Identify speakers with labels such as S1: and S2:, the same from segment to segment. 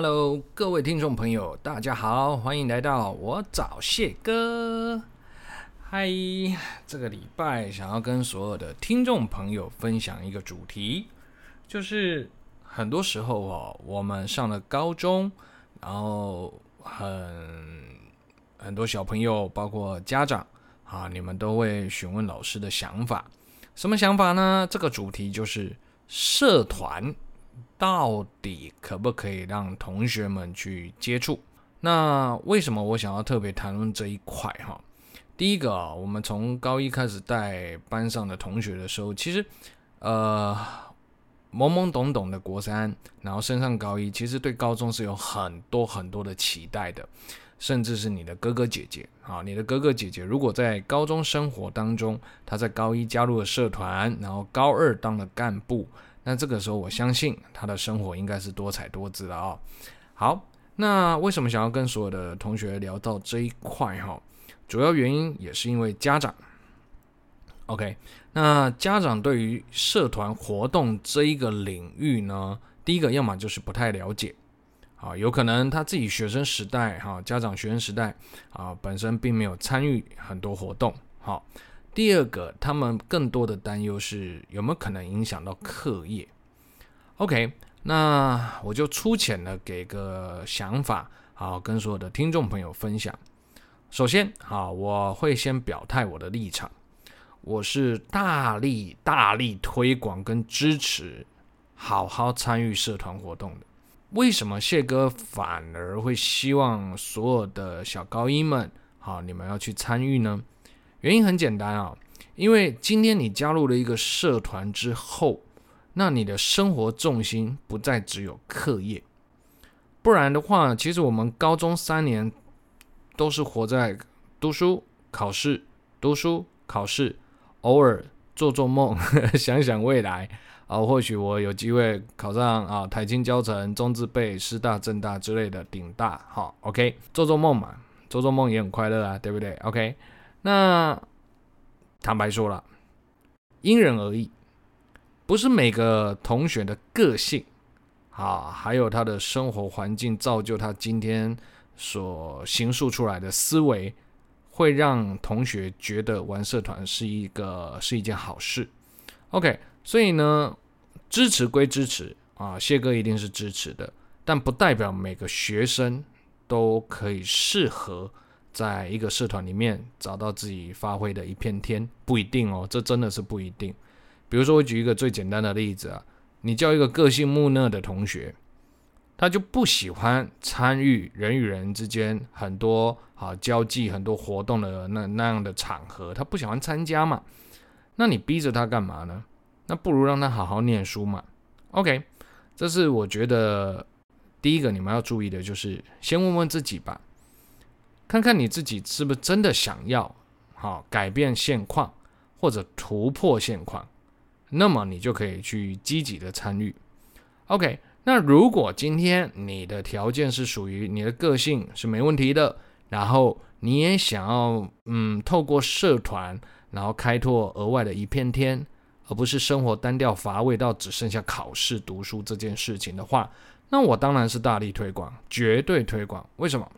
S1: Hello，各位听众朋友，大家好，欢迎来到我找谢哥。嗨，这个礼拜想要跟所有的听众朋友分享一个主题，就是很多时候哦，我们上了高中，然后很很多小朋友，包括家长啊，你们都会询问老师的想法，什么想法呢？这个主题就是社团。到底可不可以让同学们去接触？那为什么我想要特别谈论这一块哈？第一个啊，我们从高一开始带班上的同学的时候，其实呃懵懵懂懂的国三，然后升上高一，其实对高中是有很多很多的期待的，甚至是你的哥哥姐姐啊，你的哥哥姐姐如果在高中生活当中，他在高一加入了社团，然后高二当了干部。那这个时候，我相信他的生活应该是多彩多姿的啊、好，那为什么想要跟所有的同学聊到这一块哈？主要原因也是因为家长。OK，那家长对于社团活动这一个领域呢，第一个要么就是不太了解，啊，有可能他自己学生时代哈，家长学生时代啊，本身并没有参与很多活动，好。第二个，他们更多的担忧是有没有可能影响到课业。OK，那我就粗浅的给个想法，好，跟所有的听众朋友分享。首先，好，我会先表态我的立场，我是大力大力推广跟支持，好好参与社团活动的。为什么谢哥反而会希望所有的小高一们，好，你们要去参与呢？原因很简单啊，因为今天你加入了一个社团之后，那你的生活重心不再只有课业，不然的话，其实我们高中三年都是活在读书、考试、读书、考试，偶尔做做梦，想想未来啊，或许我有机会考上啊台清交成、中字辈、师大、政大之类的顶大，好，OK，做做梦嘛，做做梦也很快乐啊，对不对？OK。那坦白说了，因人而异，不是每个同学的个性啊，还有他的生活环境造就他今天所形塑出来的思维，会让同学觉得玩社团是一个是一件好事。OK，所以呢，支持归支持啊，谢哥一定是支持的，但不代表每个学生都可以适合。在一个社团里面找到自己发挥的一片天，不一定哦，这真的是不一定。比如说，我举一个最简单的例子啊，你叫一个个性木讷的同学，他就不喜欢参与人与人之间很多啊交际、很多活动的那那样的场合，他不喜欢参加嘛。那你逼着他干嘛呢？那不如让他好好念书嘛。OK，这是我觉得第一个你们要注意的，就是先问问自己吧。看看你自己是不是真的想要，好改变现况或者突破现况，那么你就可以去积极的参与。OK，那如果今天你的条件是属于你的个性是没问题的，然后你也想要嗯透过社团然后开拓额外的一片天，而不是生活单调乏味到只剩下考试读书这件事情的话，那我当然是大力推广，绝对推广。为什么？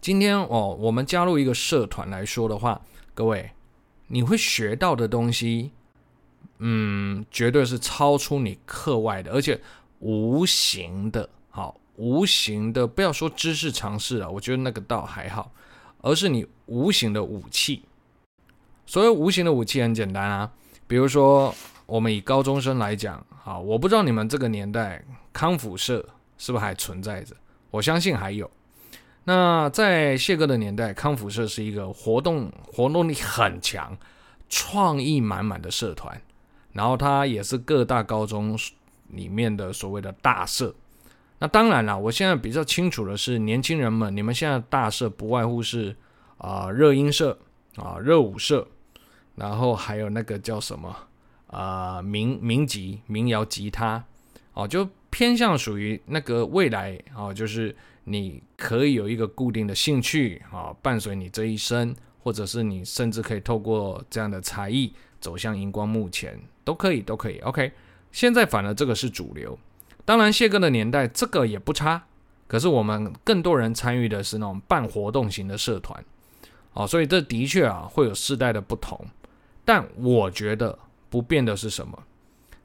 S1: 今天哦，我们加入一个社团来说的话，各位，你会学到的东西，嗯，绝对是超出你课外的，而且无形的，好，无形的，不要说知识常识了，我觉得那个倒还好，而是你无形的武器。所谓无形的武器很简单啊，比如说我们以高中生来讲，好，我不知道你们这个年代康辅社是不是还存在着，我相信还有。那在谢哥的年代，康辅社是一个活动活动力很强、创意满满的社团，然后它也是各大高中里面的所谓的大社。那当然了，我现在比较清楚的是，年轻人们，你们现在大社不外乎是啊热音社啊热舞社，然后还有那个叫什么啊民民吉民谣吉他哦，就偏向属于那个未来哦，就是。你可以有一个固定的兴趣啊，伴随你这一生，或者是你甚至可以透过这样的才艺走向荧光幕前，都可以，都可以。OK，现在反而这个是主流，当然谢哥的年代这个也不差，可是我们更多人参与的是那种办活动型的社团，哦，所以这的确啊会有世代的不同。但我觉得不变的是什么？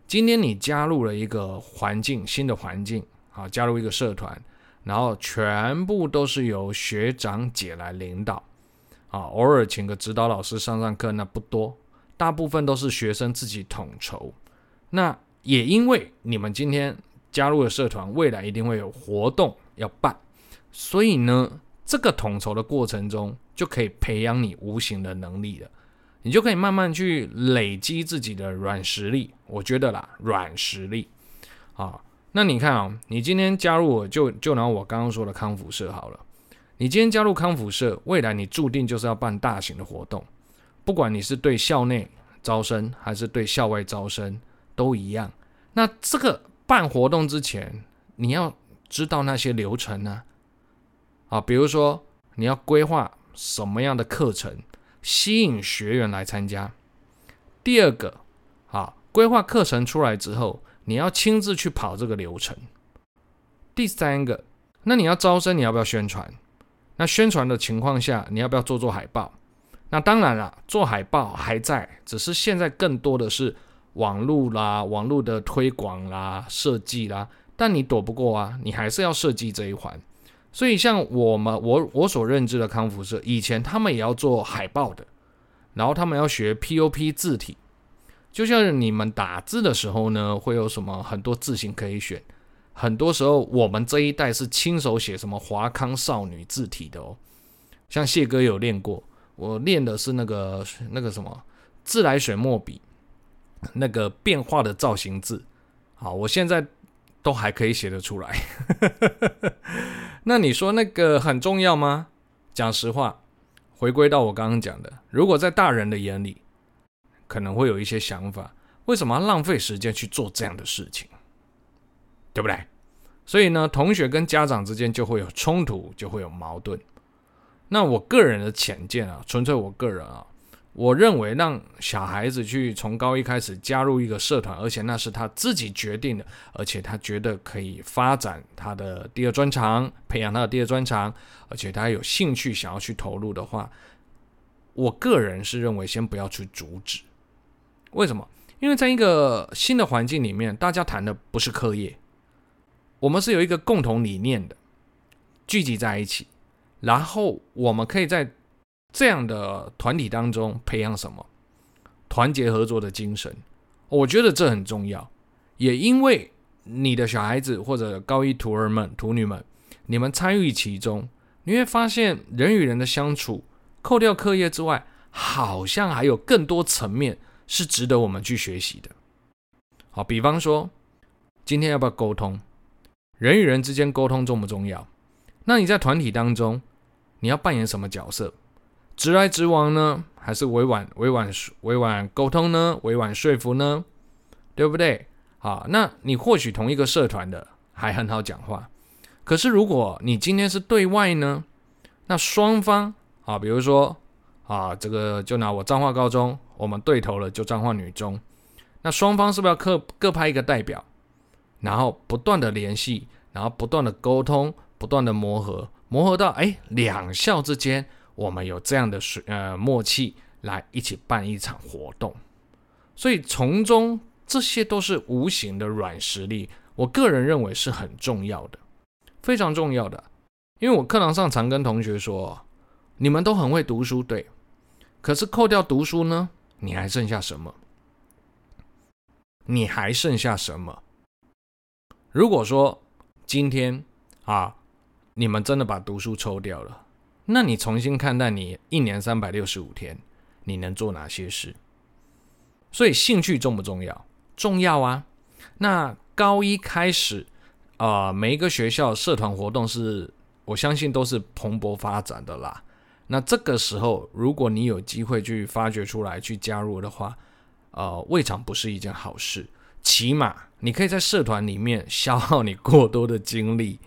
S1: 今天你加入了一个环境，新的环境，啊，加入一个社团，然后全部都是由学长姐来领导，啊，偶尔请个指导老师上上课，那不多，大部分都是学生自己统筹。那也因为你们今天加入了社团，未来一定会有活动要办，所以呢，这个统筹的过程中就可以培养你无形的能力了。你就可以慢慢去累积自己的软实力，我觉得啦，软实力啊。那你看啊、哦，你今天加入我就就拿我刚刚说的康复社好了。你今天加入康复社，未来你注定就是要办大型的活动，不管你是对校内招生还是对校外招生都一样。那这个办活动之前，你要知道那些流程呢啊，比如说你要规划什么样的课程。吸引学员来参加。第二个，啊，规划课程出来之后，你要亲自去跑这个流程。第三个，那你要招生，你要不要宣传？那宣传的情况下，你要不要做做海报？那当然了，做海报还在，只是现在更多的是网络啦、网络的推广啦、设计啦。但你躲不过啊，你还是要设计这一环。所以，像我们我我所认知的康辅社，以前他们也要做海报的，然后他们要学 POP 字体，就像你们打字的时候呢，会有什么很多字型可以选。很多时候，我们这一代是亲手写什么华康少女字体的哦。像谢哥有练过，我练的是那个那个什么自来水墨笔，那个变化的造型字。好，我现在。都还可以写得出来，那你说那个很重要吗？讲实话，回归到我刚刚讲的，如果在大人的眼里，可能会有一些想法，为什么要浪费时间去做这样的事情，对不对？所以呢，同学跟家长之间就会有冲突，就会有矛盾。那我个人的浅见啊，纯粹我个人啊。我认为让小孩子去从高一开始加入一个社团，而且那是他自己决定的，而且他觉得可以发展他的第二专长，培养他的第二专长，而且他有兴趣想要去投入的话，我个人是认为先不要去阻止。为什么？因为在一个新的环境里面，大家谈的不是课业，我们是有一个共同理念的，聚集在一起，然后我们可以在。这样的团体当中培养什么？团结合作的精神，我觉得这很重要。也因为你的小孩子或者高一徒儿们、徒女们，你们参与其中，你会发现人与人的相处，扣掉课业之外，好像还有更多层面是值得我们去学习的。好，比方说，今天要不要沟通？人与人之间沟通重不重要？那你在团体当中，你要扮演什么角色？直来直往呢，还是委婉委婉委婉沟通呢？委婉说服呢？对不对？好，那你或许同一个社团的还很好讲话，可是如果你今天是对外呢，那双方啊，比如说啊，这个就拿我彰化高中，我们对头了就彰化女中，那双方是不是要各各派一个代表，然后不断的联系，然后不断的沟通，不断的磨合，磨合到哎两校之间。我们有这样的水呃默契来一起办一场活动，所以从中这些都是无形的软实力，我个人认为是很重要的，非常重要的。因为我课堂上常跟同学说，你们都很会读书，对，可是扣掉读书呢，你还剩下什么？你还剩下什么？如果说今天啊，你们真的把读书抽掉了。那你重新看待你一年三百六十五天，你能做哪些事？所以兴趣重不重要？重要啊！那高一开始，啊、每一个学校社团活动是，我相信都是蓬勃发展的啦。那这个时候，如果你有机会去发掘出来，去加入的话，呃，未尝不是一件好事。起码你可以在社团里面消耗你过多的精力，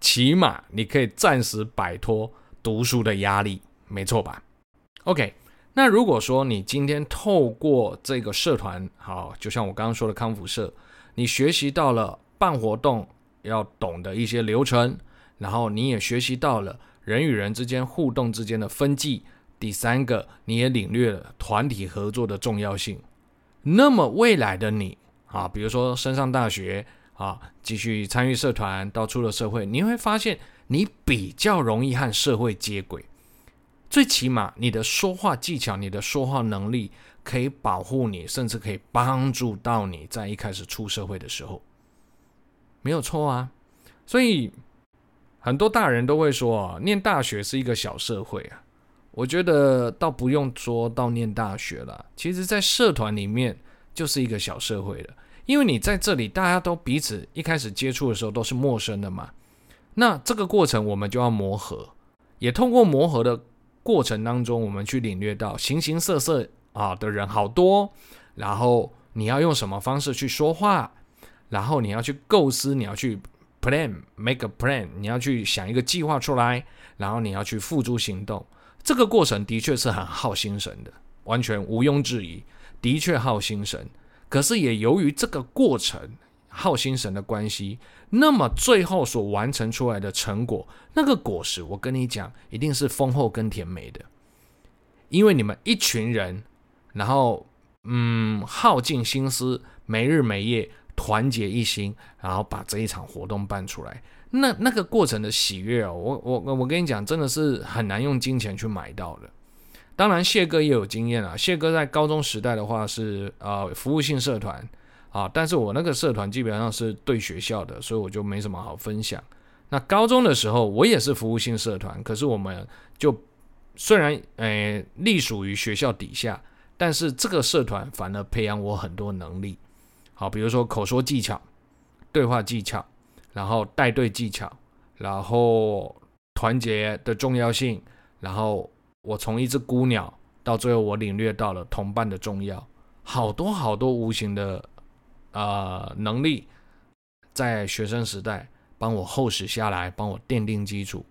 S1: 起码你可以暂时摆脱。读书的压力，没错吧？OK，那如果说你今天透过这个社团，好，就像我刚刚说的康复社，你学习到了办活动要懂得一些流程，然后你也学习到了人与人之间互动之间的分际。第三个，你也领略了团体合作的重要性。那么未来的你啊，比如说升上大学啊，继续参与社团，到出了社会，你会发现你比较容易和社会接轨。最起码你的说话技巧、你的说话能力可以保护你，甚至可以帮助到你在一开始出社会的时候，没有错啊。所以很多大人都会说啊，念大学是一个小社会啊。我觉得倒不用说到念大学了，其实，在社团里面就是一个小社会了。因为你在这里，大家都彼此一开始接触的时候都是陌生的嘛。那这个过程我们就要磨合，也通过磨合的过程当中，我们去领略到形形色色啊的人好多。然后你要用什么方式去说话，然后你要去构思，你要去 plan，make a plan，你要去想一个计划出来，然后你要去付诸行动。这个过程的确是很耗心神的，完全毋庸置疑，的确耗心神。可是也由于这个过程耗心神的关系，那么最后所完成出来的成果，那个果实，我跟你讲，一定是丰厚跟甜美的。因为你们一群人，然后嗯，耗尽心思，没日没夜，团结一心，然后把这一场活动办出来。那那个过程的喜悦哦，我我我跟你讲，真的是很难用金钱去买到的。当然，谢哥也有经验啊。谢哥在高中时代的话是呃服务性社团啊，但是我那个社团基本上是对学校的，所以我就没什么好分享。那高中的时候我也是服务性社团，可是我们就虽然诶隶属于学校底下，但是这个社团反而培养我很多能力。好，比如说口说技巧、对话技巧。然后带队技巧，然后团结的重要性，然后我从一只孤鸟到最后我领略到了同伴的重要，好多好多无形的呃能力，在学生时代帮我厚实下来，帮我奠定基础。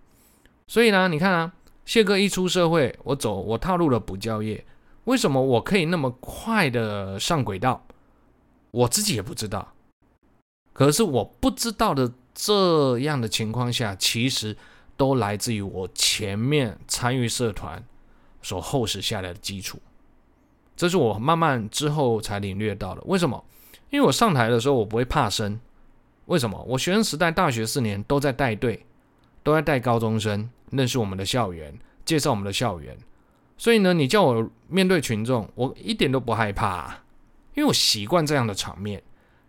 S1: 所以呢，你看啊，谢哥一出社会，我走我踏入了补教业，为什么我可以那么快的上轨道？我自己也不知道。可是我不知道的这样的情况下，其实都来自于我前面参与社团所厚实下来的基础。这是我慢慢之后才领略到的。为什么？因为我上台的时候我不会怕生。为什么？我学生时代大学四年都在带队，都在带高中生，认识我们的校园，介绍我们的校园。所以呢，你叫我面对群众，我一点都不害怕，因为我习惯这样的场面。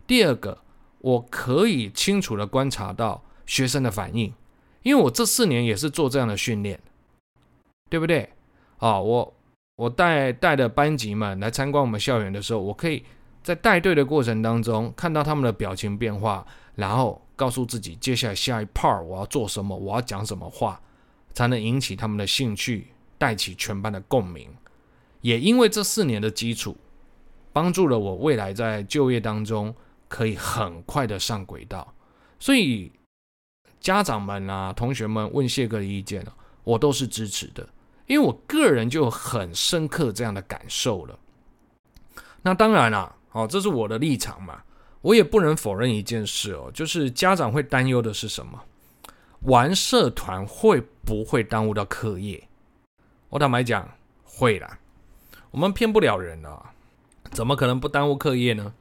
S1: 第二个。我可以清楚的观察到学生的反应，因为我这四年也是做这样的训练，对不对？啊，我我带带的班级们来参观我们校园的时候，我可以在带队的过程当中看到他们的表情变化，然后告诉自己接下来下一 part 我要做什么，我要讲什么话，才能引起他们的兴趣，带起全班的共鸣。也因为这四年的基础，帮助了我未来在就业当中。可以很快的上轨道，所以家长们啊、同学们问谢哥的意见，我都是支持的，因为我个人就很深刻这样的感受了。那当然了，哦，这是我的立场嘛，我也不能否认一件事哦，就是家长会担忧的是什么？玩社团会不会耽误到课业？我坦白讲，会啦，我们骗不了人啊，怎么可能不耽误课业呢？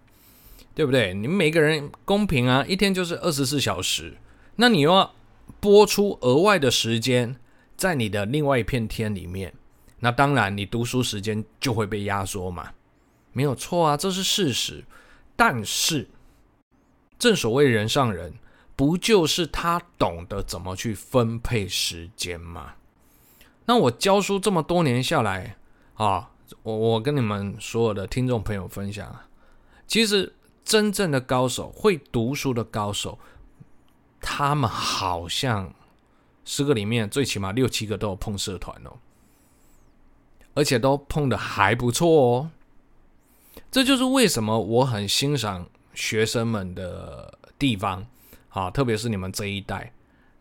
S1: 对不对？你们每个人公平啊，一天就是二十四小时，那你又要播出额外的时间在你的另外一片天里面，那当然你读书时间就会被压缩嘛，没有错啊，这是事实。但是正所谓人上人，不就是他懂得怎么去分配时间吗？那我教书这么多年下来啊，我我跟你们所有的听众朋友分享啊，其实。真正的高手，会读书的高手，他们好像十个里面最起码六七个都有碰社团哦，而且都碰的还不错哦。这就是为什么我很欣赏学生们的地方啊，特别是你们这一代，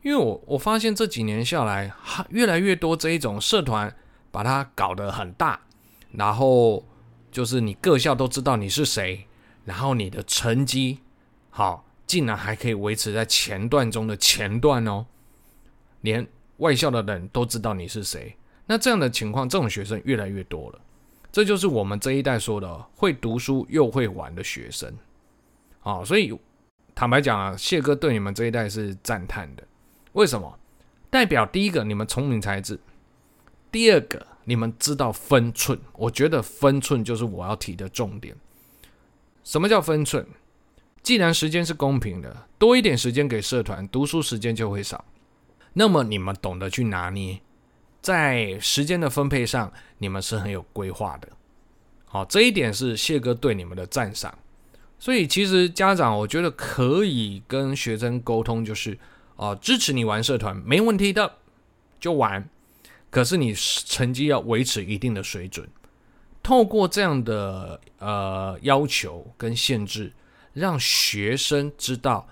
S1: 因为我我发现这几年下来，越来越多这一种社团把它搞得很大，然后就是你各校都知道你是谁。然后你的成绩好，竟然还可以维持在前段中的前段哦，连外校的人都知道你是谁。那这样的情况，这种学生越来越多了。这就是我们这一代说的会读书又会玩的学生。啊，所以坦白讲啊，谢哥对你们这一代是赞叹的。为什么？代表第一个，你们聪明才智；第二个，你们知道分寸。我觉得分寸就是我要提的重点。什么叫分寸？既然时间是公平的，多一点时间给社团，读书时间就会少。那么你们懂得去拿捏，在时间的分配上，你们是很有规划的。好，这一点是谢哥对你们的赞赏。所以其实家长，我觉得可以跟学生沟通，就是啊，支持你玩社团没问题的，就玩。可是你成绩要维持一定的水准。透过这样的呃要求跟限制。让学生知道，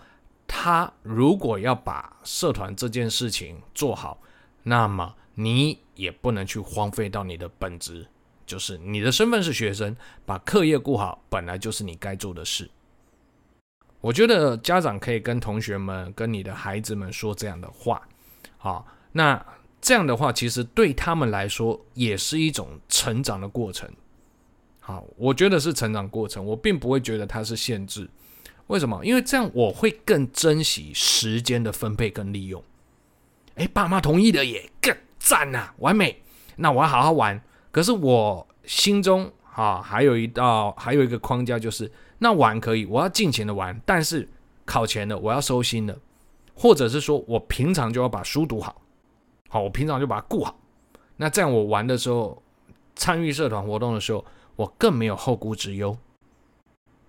S1: 他如果要把社团这件事情做好，那么你也不能去荒废到你的本职，就是你的身份是学生，把课业顾好，本来就是你该做的事。我觉得家长可以跟同学们、跟你的孩子们说这样的话，好，那这样的话其实对他们来说也是一种成长的过程。好，我觉得是成长过程，我并不会觉得它是限制。为什么？因为这样我会更珍惜时间的分配跟利用。哎，爸妈同意的也更赞呐，完美。那我要好好玩。可是我心中啊，还有一道，还有一个框架，就是那玩可以，我要尽情的玩。但是考前的我要收心的，或者是说我平常就要把书读好。好，我平常就把它顾好。那这样我玩的时候，参与社团活动的时候。我更没有后顾之忧，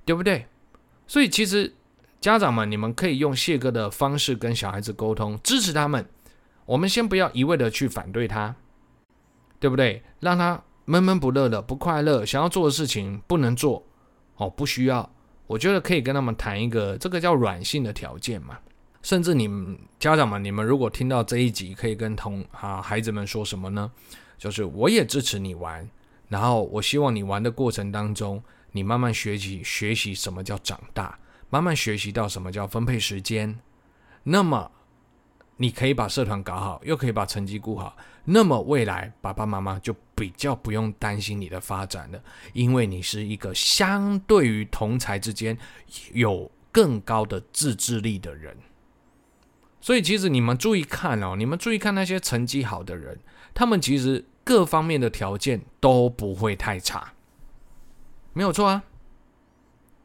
S1: 对不对？所以其实家长们，你们可以用谢哥的方式跟小孩子沟通，支持他们。我们先不要一味的去反对他，对不对？让他闷闷不乐的、不快乐，想要做的事情不能做，哦，不需要。我觉得可以跟他们谈一个，这个叫软性的条件嘛。甚至你们家长们，你们如果听到这一集，可以跟同啊孩子们说什么呢？就是我也支持你玩。然后，我希望你玩的过程当中，你慢慢学习学习什么叫长大，慢慢学习到什么叫分配时间。那么，你可以把社团搞好，又可以把成绩顾好。那么，未来爸爸妈妈就比较不用担心你的发展了，因为你是一个相对于同才之间有更高的自制力的人。所以，其实你们注意看哦，你们注意看那些成绩好的人，他们其实。各方面的条件都不会太差，没有错啊，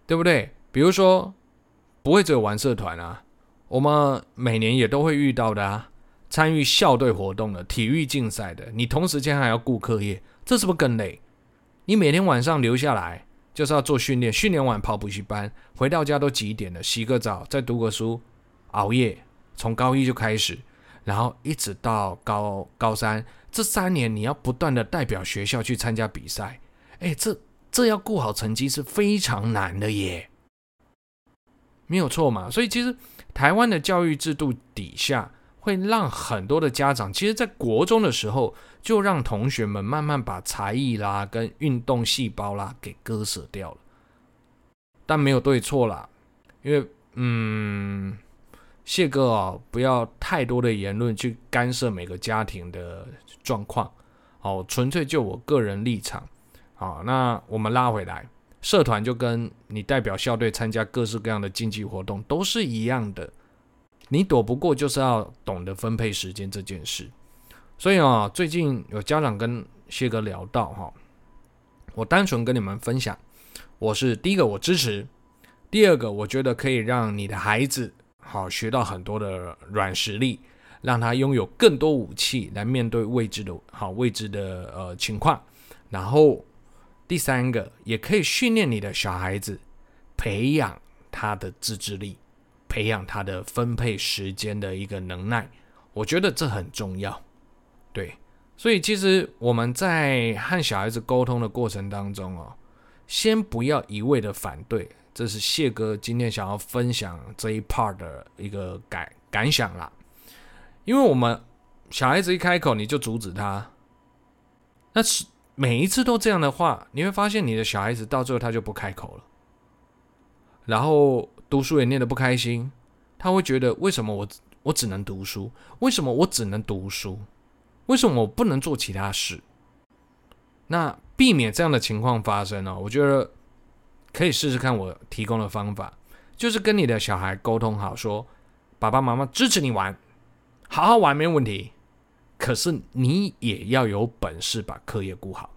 S1: 对不对？比如说，不会只有玩社团啊，我们每年也都会遇到的啊，参与校队活动的、体育竞赛的，你同时间还要顾课业，这是不是更累？你每天晚上留下来就是要做训练，训练完跑补习班，回到家都几点了？洗个澡，再读个书，熬夜，从高一就开始，然后一直到高高三。这三年你要不断的代表学校去参加比赛，哎，这这要顾好成绩是非常难的耶，没有错嘛。所以其实台湾的教育制度底下，会让很多的家长，其实在国中的时候就让同学们慢慢把才艺啦跟运动细胞啦给割舍掉了，但没有对错啦，因为嗯。谢哥啊，不要太多的言论去干涉每个家庭的状况，哦，纯粹就我个人立场。好，那我们拉回来，社团就跟你代表校队参加各式各样的竞技活动都是一样的，你躲不过就是要懂得分配时间这件事。所以啊，最近有家长跟谢哥聊到哈，我单纯跟你们分享，我是第一个我支持，第二个我觉得可以让你的孩子。好，学到很多的软实力，让他拥有更多武器来面对未知的好未知的呃情况。然后第三个，也可以训练你的小孩子，培养他的自制力，培养他的分配时间的一个能耐。我觉得这很重要。对，所以其实我们在和小孩子沟通的过程当中哦，先不要一味的反对。这是谢哥今天想要分享这一 part 的一个感感想啦，因为我们小孩子一开口你就阻止他，那是每一次都这样的话，你会发现你的小孩子到最后他就不开口了，然后读书也念得不开心，他会觉得为什么我我只能读书？为什么我只能读书？为什么我不能做其他事？那避免这样的情况发生呢？我觉得可以试试看我提供的方法，就是跟你的小孩沟通好，说爸爸妈妈支持你玩，好好玩没问题。可是你也要有本事把课业顾好，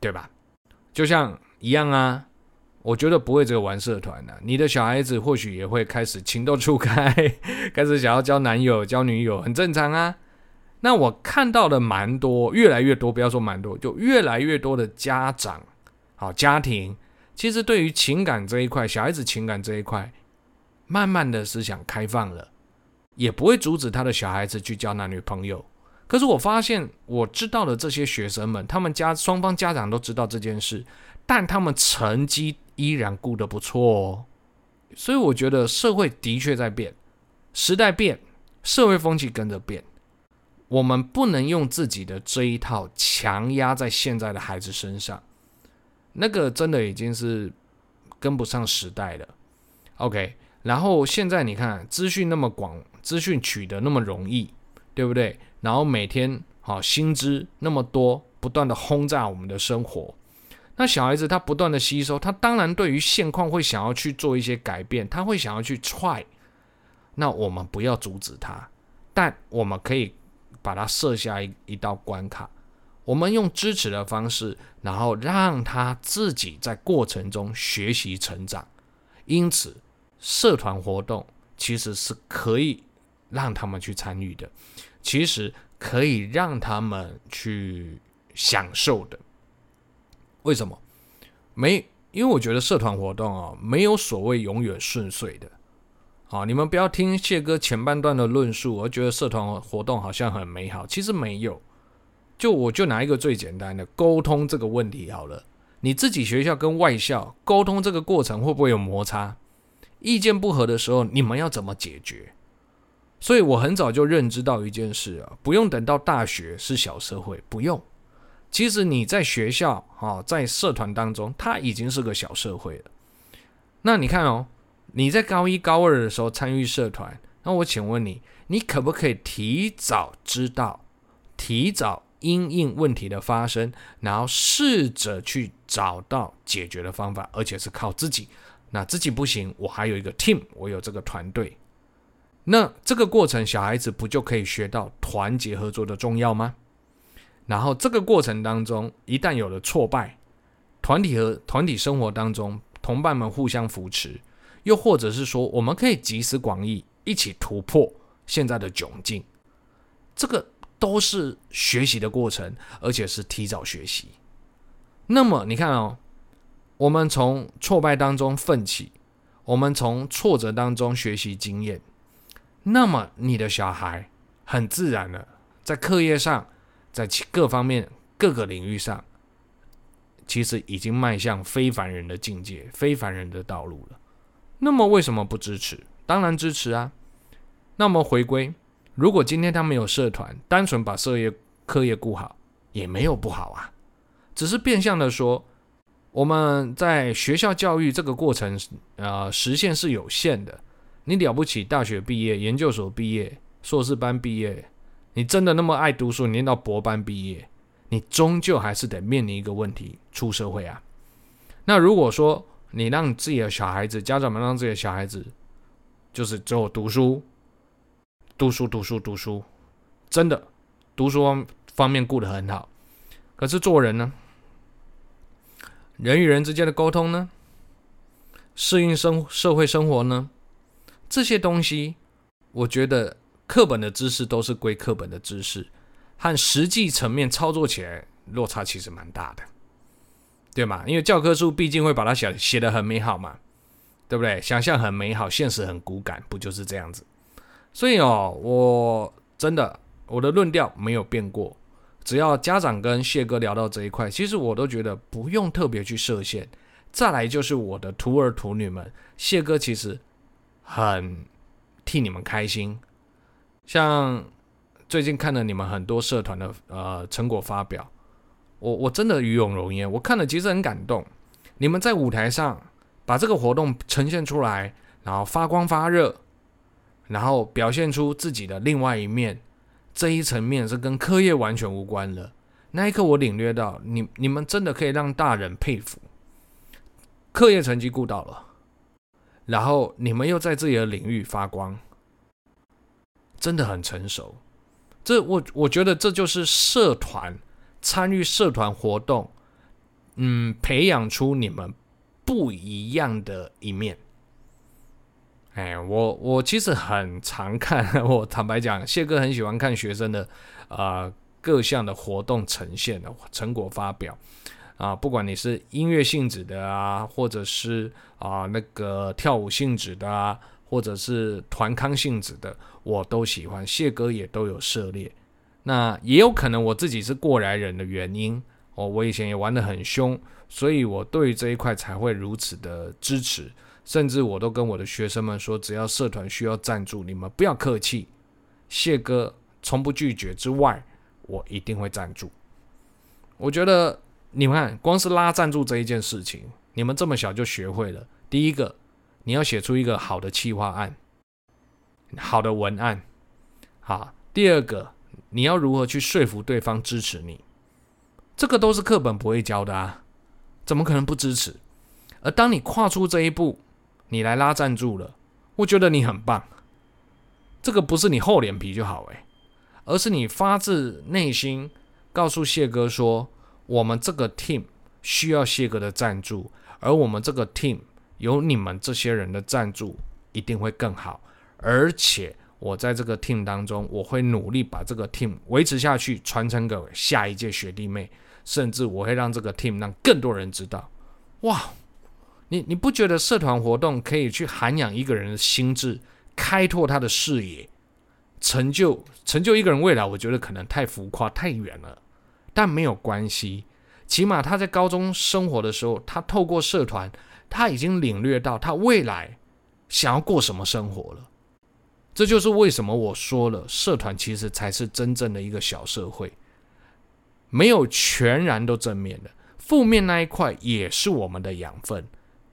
S1: 对吧？就像一样啊，我觉得不会只有玩社团的，你的小孩子或许也会开始情窦初开，开始想要交男友、交女友，很正常啊。那我看到的蛮多，越来越多，不要说蛮多，就越来越多的家长，好家庭，其实对于情感这一块，小孩子情感这一块，慢慢的思想开放了。也不会阻止他的小孩子去交男女朋友。可是我发现，我知道的这些学生们，他们家双方家长都知道这件事，但他们成绩依然顾得不错哦。所以我觉得社会的确在变，时代变，社会风气跟着变。我们不能用自己的这一套强压在现在的孩子身上，那个真的已经是跟不上时代了。OK。然后现在你看，资讯那么广，资讯取得那么容易，对不对？然后每天好新知那么多，不断的轰炸我们的生活。那小孩子他不断的吸收，他当然对于现况会想要去做一些改变，他会想要去 try。那我们不要阻止他，但我们可以把他设下一一道关卡，我们用支持的方式，然后让他自己在过程中学习成长。因此。社团活动其实是可以让他们去参与的，其实可以让他们去享受的。为什么？没，因为我觉得社团活动啊，没有所谓永远顺遂的。好，你们不要听谢哥前半段的论述，我觉得社团活动好像很美好，其实没有。就我就拿一个最简单的沟通这个问题好了，你自己学校跟外校沟通这个过程会不会有摩擦？意见不合的时候，你们要怎么解决？所以我很早就认知到一件事啊，不用等到大学是小社会，不用。其实你在学校啊，在社团当中，它已经是个小社会了。那你看哦，你在高一高二的时候参与社团，那我请问你，你可不可以提早知道，提早因应问题的发生，然后试着去找到解决的方法，而且是靠自己。那自己不行，我还有一个 team，我有这个团队。那这个过程，小孩子不就可以学到团结合作的重要吗？然后这个过程当中，一旦有了挫败，团体和团体生活当中，同伴们互相扶持，又或者是说，我们可以集思广益，一起突破现在的窘境。这个都是学习的过程，而且是提早学习。那么你看哦。我们从挫败当中奋起，我们从挫折当中学习经验，那么你的小孩很自然的在课业上，在各方面各个领域上，其实已经迈向非凡人的境界，非凡人的道路了。那么为什么不支持？当然支持啊。那么回归，如果今天他没有社团，单纯把社业课业顾好，也没有不好啊，只是变相的说。我们在学校教育这个过程，呃，实现是有限的。你了不起，大学毕业、研究所毕业、硕士班毕业，你真的那么爱读书，念到博班毕业，你终究还是得面临一个问题：出社会啊。那如果说你让自己的小孩子，家长们让自己的小孩子，就是只有读书、读书、读书、读书，真的读书方面顾得很好，可是做人呢？人与人之间的沟通呢？适应生社会生活呢？这些东西，我觉得课本的知识都是归课本的知识，和实际层面操作起来落差其实蛮大的，对吗？因为教科书毕竟会把它写写得很美好嘛，对不对？想象很美好，现实很骨感，不就是这样子？所以哦，我真的我的论调没有变过。只要家长跟谢哥聊到这一块，其实我都觉得不用特别去设限。再来就是我的徒儿徒女们，谢哥其实很替你们开心。像最近看了你们很多社团的呃成果发表，我我真的与有荣焉。我看了其实很感动。你们在舞台上把这个活动呈现出来，然后发光发热，然后表现出自己的另外一面，这一层面是跟课业完全无关的。那一刻，我领略到，你你们真的可以让大人佩服。课业成绩顾到了，然后你们又在自己的领域发光，真的很成熟。这我我觉得这就是社团参与社团活动，嗯，培养出你们不一样的一面。哎，我我其实很常看，我坦白讲，谢哥很喜欢看学生的啊。各项的活动呈现的成果发表啊，不管你是音乐性质的啊，或者是啊那个跳舞性质的啊，或者是团康性质的，我都喜欢。谢哥也都有涉猎。那也有可能我自己是过来人的原因哦，我以前也玩得很凶，所以我对于这一块才会如此的支持。甚至我都跟我的学生们说，只要社团需要赞助，你们不要客气，谢哥从不拒绝之外。我一定会赞助。我觉得你们看，光是拉赞助这一件事情，你们这么小就学会了。第一个，你要写出一个好的企划案，好的文案。好，第二个，你要如何去说服对方支持你？这个都是课本不会教的啊，怎么可能不支持？而当你跨出这一步，你来拉赞助了，我觉得你很棒。这个不是你厚脸皮就好诶。而是你发自内心告诉谢哥说，我们这个 team 需要谢哥的赞助，而我们这个 team 有你们这些人的赞助，一定会更好。而且我在这个 team 当中，我会努力把这个 team 维持下去，传承给下一届学弟妹，甚至我会让这个 team 让更多人知道。哇，你你不觉得社团活动可以去涵养一个人的心智，开拓他的视野？成就成就一个人未来，我觉得可能太浮夸太远了，但没有关系。起码他在高中生活的时候，他透过社团，他已经领略到他未来想要过什么生活了。这就是为什么我说了，社团其实才是真正的一个小社会，没有全然都正面的，负面那一块也是我们的养分。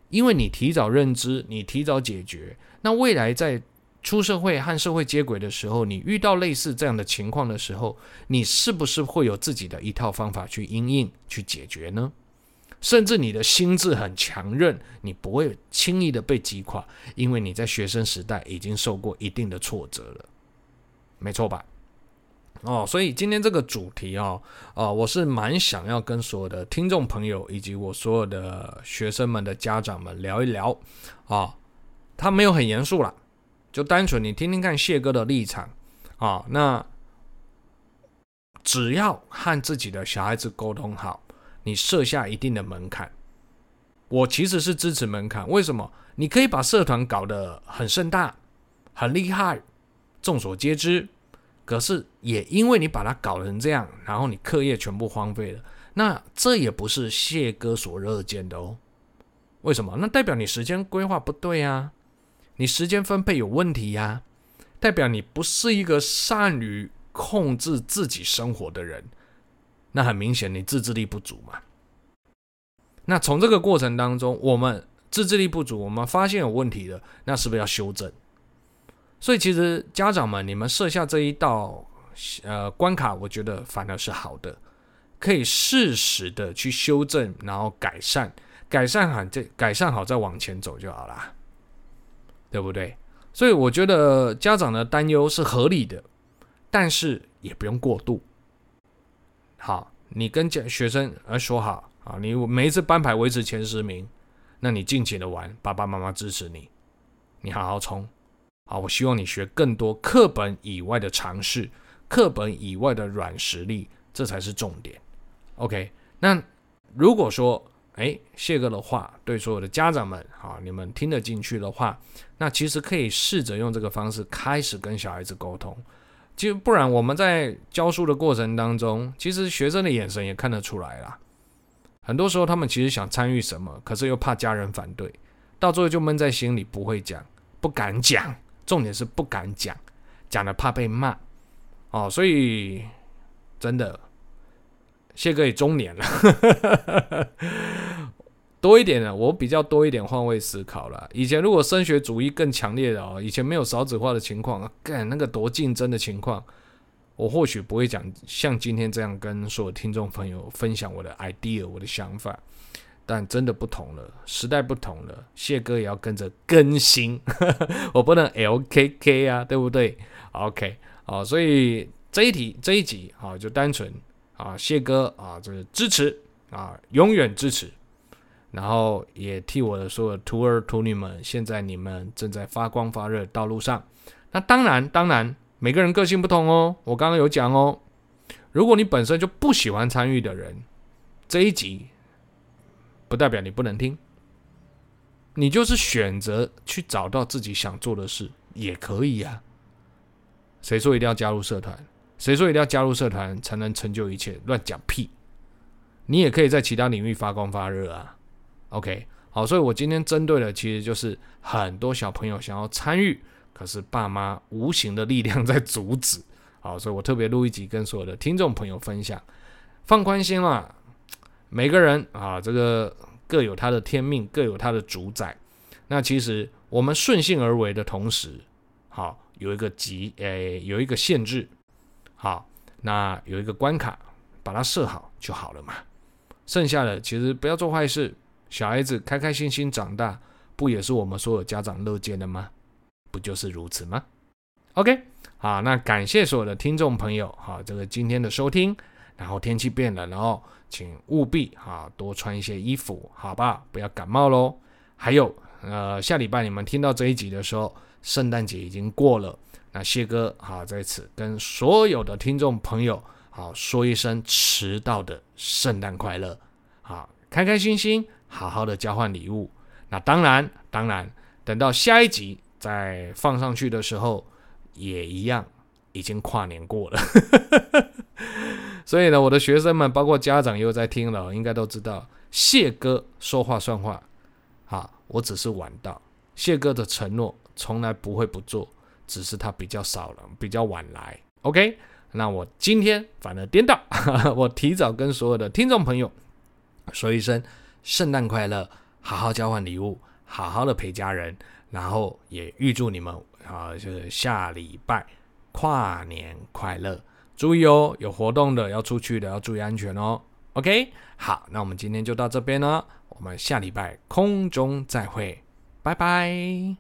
S1: 因为你提早认知，你提早解决，那未来在。出社会和社会接轨的时候，你遇到类似这样的情况的时候，你是不是会有自己的一套方法去因应、去解决呢？甚至你的心智很强韧，你不会轻易的被击垮，因为你在学生时代已经受过一定的挫折了，没错吧？哦，所以今天这个主题哦，哦，我是蛮想要跟所有的听众朋友以及我所有的学生们的家长们聊一聊啊、他没有很严肃啦。就单纯你听听看谢哥的立场啊，那只要和自己的小孩子沟通好，你设下一定的门槛，我其实是支持门槛。为什么？你可以把社团搞得很盛大、很厉害、众所皆知，可是也因为你把它搞成这样，然后你课业全部荒废了，那这也不是谢哥所乐见的哦。为什么？那代表你时间规划不对啊。你时间分配有问题呀，代表你不是一个善于控制自己生活的人，那很明显你自制力不足嘛。那从这个过程当中，我们自制力不足，我们发现有问题的，那是不是要修正？所以其实家长们，你们设下这一道呃关卡，我觉得反而是好的，可以适时的去修正，然后改善，改善好这改善好再往前走就好了。对不对？所以我觉得家长的担忧是合理的，但是也不用过度。好，你跟家学生呃说好啊，你每一次班排维持前十名，那你尽情的玩，爸爸妈妈支持你，你好好冲。好，我希望你学更多课本以外的常识，课本以外的软实力，这才是重点。OK，那如果说。哎，谢哥的话对所有的家长们，好，你们听得进去的话，那其实可以试着用这个方式开始跟小孩子沟通。其实不然我们在教书的过程当中，其实学生的眼神也看得出来啦。很多时候他们其实想参与什么，可是又怕家人反对，到最后就闷在心里，不会讲，不敢讲。重点是不敢讲，讲了怕被骂。哦，所以真的。谢哥也中年了，多一点的，我比较多一点换位思考了。以前如果升学主义更强烈的哦，以前没有少子化的情况，干那个多竞争的情况，我或许不会讲像今天这样跟所有听众朋友分享我的 idea，我的想法。但真的不同了，时代不同了，谢哥也要跟着更新，我不能 LKK 啊，对不对？OK，好，所以这一题这一集啊，就单纯啊，谢哥啊，就是支持啊，永远支持。然后也替我的所有徒儿徒女们，现在你们正在发光发热道路上。那当然，当然，每个人个性不同哦。我刚刚有讲哦，如果你本身就不喜欢参与的人，这一集不代表你不能听。你就是选择去找到自己想做的事也可以呀。谁说一定要加入社团？谁说一定要加入社团才能成就一切？乱讲屁！你也可以在其他领域发光发热啊。OK，好，所以我今天针对的其实就是很多小朋友想要参与，可是爸妈无形的力量在阻止。好，所以我特别录一集跟所有的听众朋友分享，放宽心啦，每个人啊，这个各有他的天命，各有他的主宰。那其实我们顺性而为的同时，好，有一个极，诶，有一个限制，好，那有一个关卡，把它设好就好了嘛。剩下的其实不要做坏事。小孩子开开心心长大，不也是我们所有家长乐见的吗？不就是如此吗？OK，好，那感谢所有的听众朋友，好，这个今天的收听。然后天气变冷了哦，请务必哈多穿一些衣服，好吧，不要感冒喽。还有，呃，下礼拜你们听到这一集的时候，圣诞节已经过了。那谢哥哈在此跟所有的听众朋友好说一声迟到的圣诞快乐，好，开开心心。好好的交换礼物，那当然，当然，等到下一集再放上去的时候，也一样，已经跨年过了。所以呢，我的学生们，包括家长又在听了，应该都知道，谢哥说话算话，啊，我只是晚到，谢哥的承诺从来不会不做，只是他比较少了，比较晚来。OK，那我今天反而颠倒，我提早跟所有的听众朋友说一声。圣诞快乐，好好交换礼物，好好的陪家人，然后也预祝你们啊，就是下礼拜跨年快乐，注意哦，有活动的要出去的要注意安全哦。OK，好，那我们今天就到这边了，我们下礼拜空中再会，拜拜。